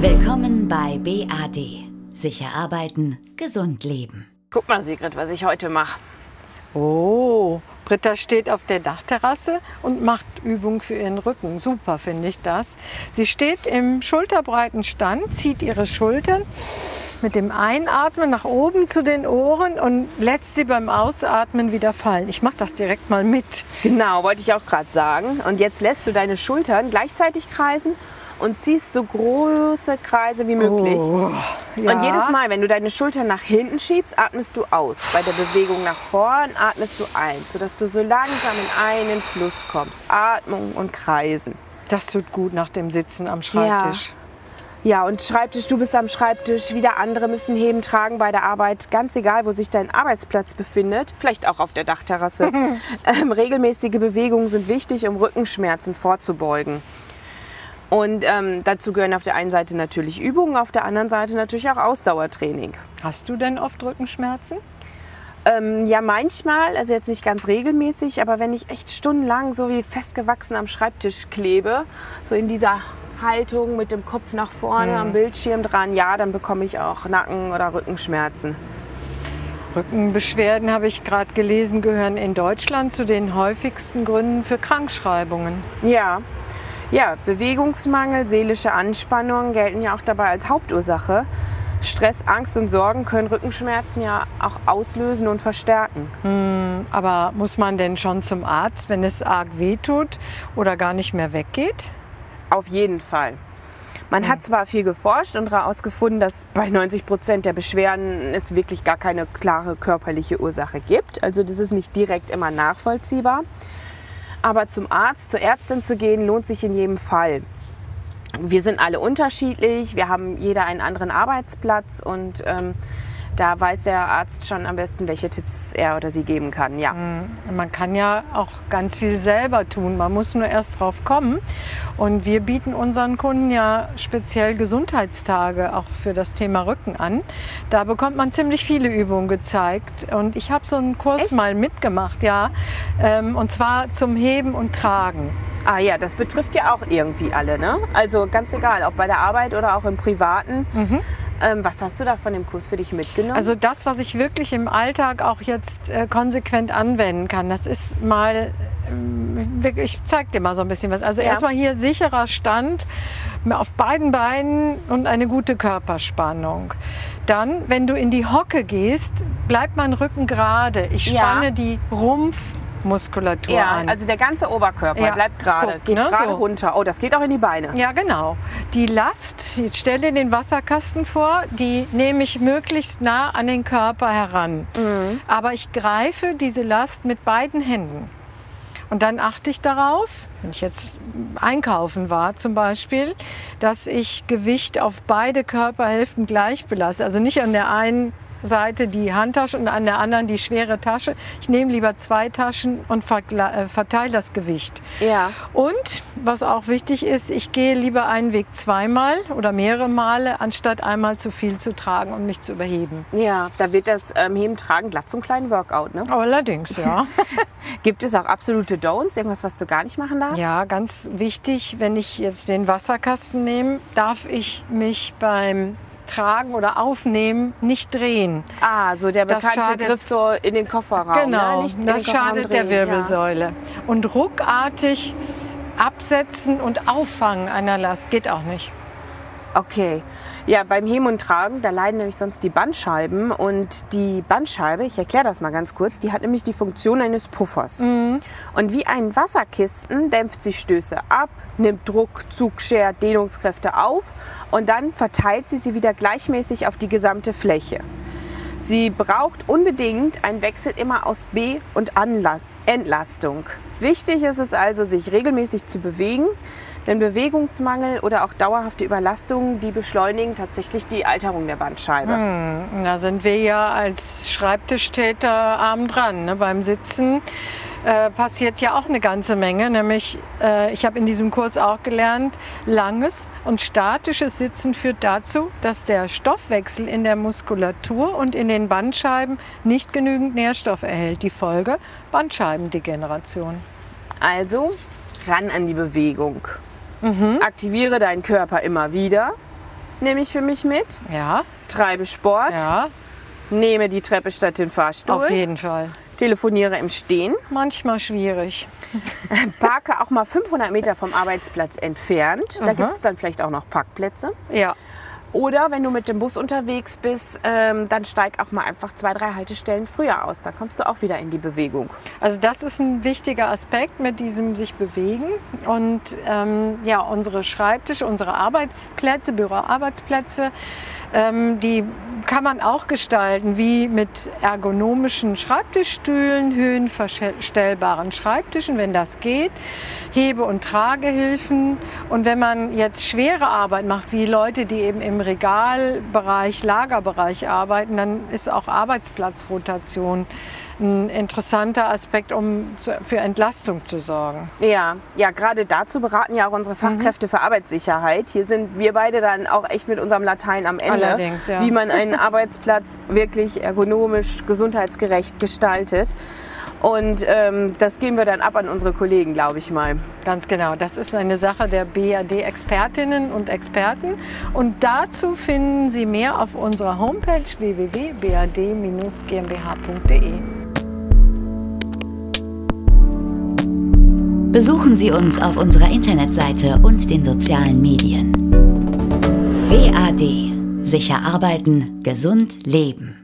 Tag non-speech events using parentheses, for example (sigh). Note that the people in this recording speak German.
Willkommen bei BAD. Sicher arbeiten, gesund leben. Guck mal, Sigrid, was ich heute mache. Oh, Britta steht auf der Dachterrasse und macht Übung für ihren Rücken. Super finde ich das. Sie steht im schulterbreiten Stand, zieht ihre Schultern mit dem Einatmen nach oben zu den Ohren und lässt sie beim Ausatmen wieder fallen. Ich mache das direkt mal mit. Genau, wollte ich auch gerade sagen. Und jetzt lässt du deine Schultern gleichzeitig kreisen und ziehst so große Kreise wie möglich. Oh, ja. Und jedes Mal, wenn du deine Schultern nach hinten schiebst, atmest du aus. Bei der Bewegung nach vorn atmest du ein, sodass du so langsam in einen Fluss kommst. Atmung und Kreisen. Das tut gut nach dem Sitzen am Schreibtisch. Ja, und Schreibtisch, du bist am Schreibtisch, wieder andere müssen heben, tragen bei der Arbeit, ganz egal, wo sich dein Arbeitsplatz befindet, vielleicht auch auf der Dachterrasse. (laughs) ähm, regelmäßige Bewegungen sind wichtig, um Rückenschmerzen vorzubeugen. Und ähm, dazu gehören auf der einen Seite natürlich Übungen, auf der anderen Seite natürlich auch Ausdauertraining. Hast du denn oft Rückenschmerzen? Ähm, ja, manchmal, also jetzt nicht ganz regelmäßig, aber wenn ich echt stundenlang so wie festgewachsen am Schreibtisch klebe, so in dieser Haltung mit dem Kopf nach vorne am Bildschirm dran, ja, dann bekomme ich auch Nacken- oder Rückenschmerzen. Rückenbeschwerden, habe ich gerade gelesen, gehören in Deutschland zu den häufigsten Gründen für Krankschreibungen. Ja. Ja, Bewegungsmangel, seelische Anspannung gelten ja auch dabei als Hauptursache. Stress, Angst und Sorgen können Rückenschmerzen ja auch auslösen und verstärken. Aber muss man denn schon zum Arzt, wenn es arg wehtut oder gar nicht mehr weggeht? Auf jeden Fall. Man hat zwar viel geforscht und herausgefunden, dass bei 90 Prozent der Beschwerden es wirklich gar keine klare körperliche Ursache gibt. Also das ist nicht direkt immer nachvollziehbar. Aber zum Arzt, zur Ärztin zu gehen, lohnt sich in jedem Fall. Wir sind alle unterschiedlich, wir haben jeder einen anderen Arbeitsplatz und ähm, da weiß der Arzt schon am besten, welche Tipps er oder sie geben kann. Ja. Man kann ja auch ganz viel selber tun. Man muss nur erst drauf kommen. Und wir bieten unseren Kunden ja speziell Gesundheitstage auch für das Thema Rücken an. Da bekommt man ziemlich viele Übungen gezeigt. Und ich habe so einen Kurs mal mitgemacht, ja. Ähm, Und zwar zum Heben und Tragen. Ah ja, das betrifft ja auch irgendwie alle, ne? Also ganz egal, ob bei der Arbeit oder auch im Privaten. Ähm, was hast du da von dem Kurs für dich mitgenommen? Also das, was ich wirklich im Alltag auch jetzt äh, konsequent anwenden kann, das ist mal, wirklich- ich zeig dir mal so ein bisschen was. Also Ja. erstmal hier sicherer Stand auf beiden Beinen und eine gute Körperspannung. Dann, wenn du in die Hocke gehst, bleibt mein Rücken gerade. Ich Ja. spanne die Rumpfmuskulatur ja, an. also der ganze Oberkörper Ja, bleibt gerade, guck, geht ne, gerade so. runter. Oh, das geht auch in die Beine. Ja, genau. Die Last, jetzt stell dir den Wasserkasten vor, die nehme ich möglichst nah an den Körper heran. Aber ich greife diese Last mit beiden Händen. Und dann achte ich darauf, wenn ich jetzt einkaufen war zum Beispiel, dass ich Gewicht auf beide Körperhälften gleich belasse. Also nicht an der einen Seite die Handtasche und an der anderen die schwere Tasche. Ich nehme lieber zwei Taschen und äh, verteile das Gewicht. Ja. Und was auch wichtig ist, ich gehe lieber einen Weg zweimal oder mehrere Male, anstatt einmal zu viel zu tragen und mich zu überheben. Ja, da wird das ähm, Heben tragen glatt zum kleinen Workout. Ne? Allerdings, ja. (laughs) Gibt es auch absolute Don'ts, irgendwas, was du gar nicht machen darfst? ja, ganz wichtig, wenn ich jetzt den Wasserkasten nehme, darf ich mich beim Tragen oder Aufnehmen nicht drehen. Ah, so der Das bekannte schadet- Griff so in den Kofferraum. Genau, ne? Das schadet der drehen, Wirbelsäule. Und ruckartig absetzen und auffangen einer Last geht auch nicht. Ja. Okay. Ja, beim Heben und Tragen, da leiden nämlich sonst die Bandscheiben. Und die Bandscheibe, ich erkläre das mal ganz kurz, die hat nämlich die Funktion eines Puffers. Mhm. Und wie ein Wasserkisten dämpft sie Stöße ab, nimmt Druck, Zug, Scher, Dehnungskräfte auf und dann verteilt sie sie wieder gleichmäßig auf die gesamte Fläche. Sie braucht unbedingt einen Wechsel immer aus B- und Anla Entlastung. Wichtig ist es also, sich regelmäßig zu bewegen, denn Bewegungsmangel oder auch dauerhafte Überlastungen, die beschleunigen tatsächlich die Alterung der Bandscheibe. Da sind wir ja als Schreibtischtäter arm dran. Ne? Beim Sitzen äh, passiert ja auch eine ganze Menge. Nämlich, äh, ich habe in diesem Kurs auch gelernt, langes und statisches Sitzen führt dazu, dass der Stoffwechsel in der Muskulatur und in den Bandscheiben nicht genügend Nährstoff erhält. Die Folge Bandscheibendegeneration. Also ran an die Bewegung. Mhm. Aktiviere deinen Körper immer wieder. nehme ich für mich mit. Ja, Treibe Sport, ja, nehme die Treppe statt den Fahrstuhl, auf jeden Fall. Telefoniere im Stehen, Manchmal schwierig. (laughs) parke auch mal 500 Meter vom Arbeitsplatz entfernt. Da Mhm. gibt es dann vielleicht auch noch Parkplätze. Ja, Oder wenn du mit dem Bus unterwegs bist, ähm, dann steig auch mal einfach zwei, drei Haltestellen früher aus. Da kommst du auch wieder in die Bewegung. also das ist ein wichtiger Aspekt mit diesem sich bewegen. Und ähm, ja, unsere Schreibtische, unsere Arbeitsplätze, Büroarbeitsplätze, ähm, die kann man auch gestalten, wie mit ergonomischen Schreibtischstühlen, höhenverstellbaren Schreibtischen, wenn das geht, Hebe- und Tragehilfen. Und wenn man jetzt schwere Arbeit macht, wie Leute, die eben im Regalbereich, Lagerbereich arbeiten, dann ist auch Arbeitsplatzrotation ein interessanter Aspekt, um für Entlastung zu sorgen. Ja, ja, gerade dazu beraten ja auch unsere Fachkräfte für Arbeitssicherheit. Hier sind wir beide dann auch echt mit unserem Latein am Ende, Allerdings, ja. wie man einen Arbeitsplatz wirklich ergonomisch, gesundheitsgerecht gestaltet. Und ähm, das geben wir dann ab an unsere Kollegen, glaube ich mal. Ganz genau. Das ist eine Sache der BAD-Expertinnen und Experten. Und dazu finden Sie mehr auf unserer Homepage www.bad-gmbh.de. Besuchen Sie uns auf unserer Internetseite und den sozialen Medien. BAD. Sicher arbeiten, gesund leben.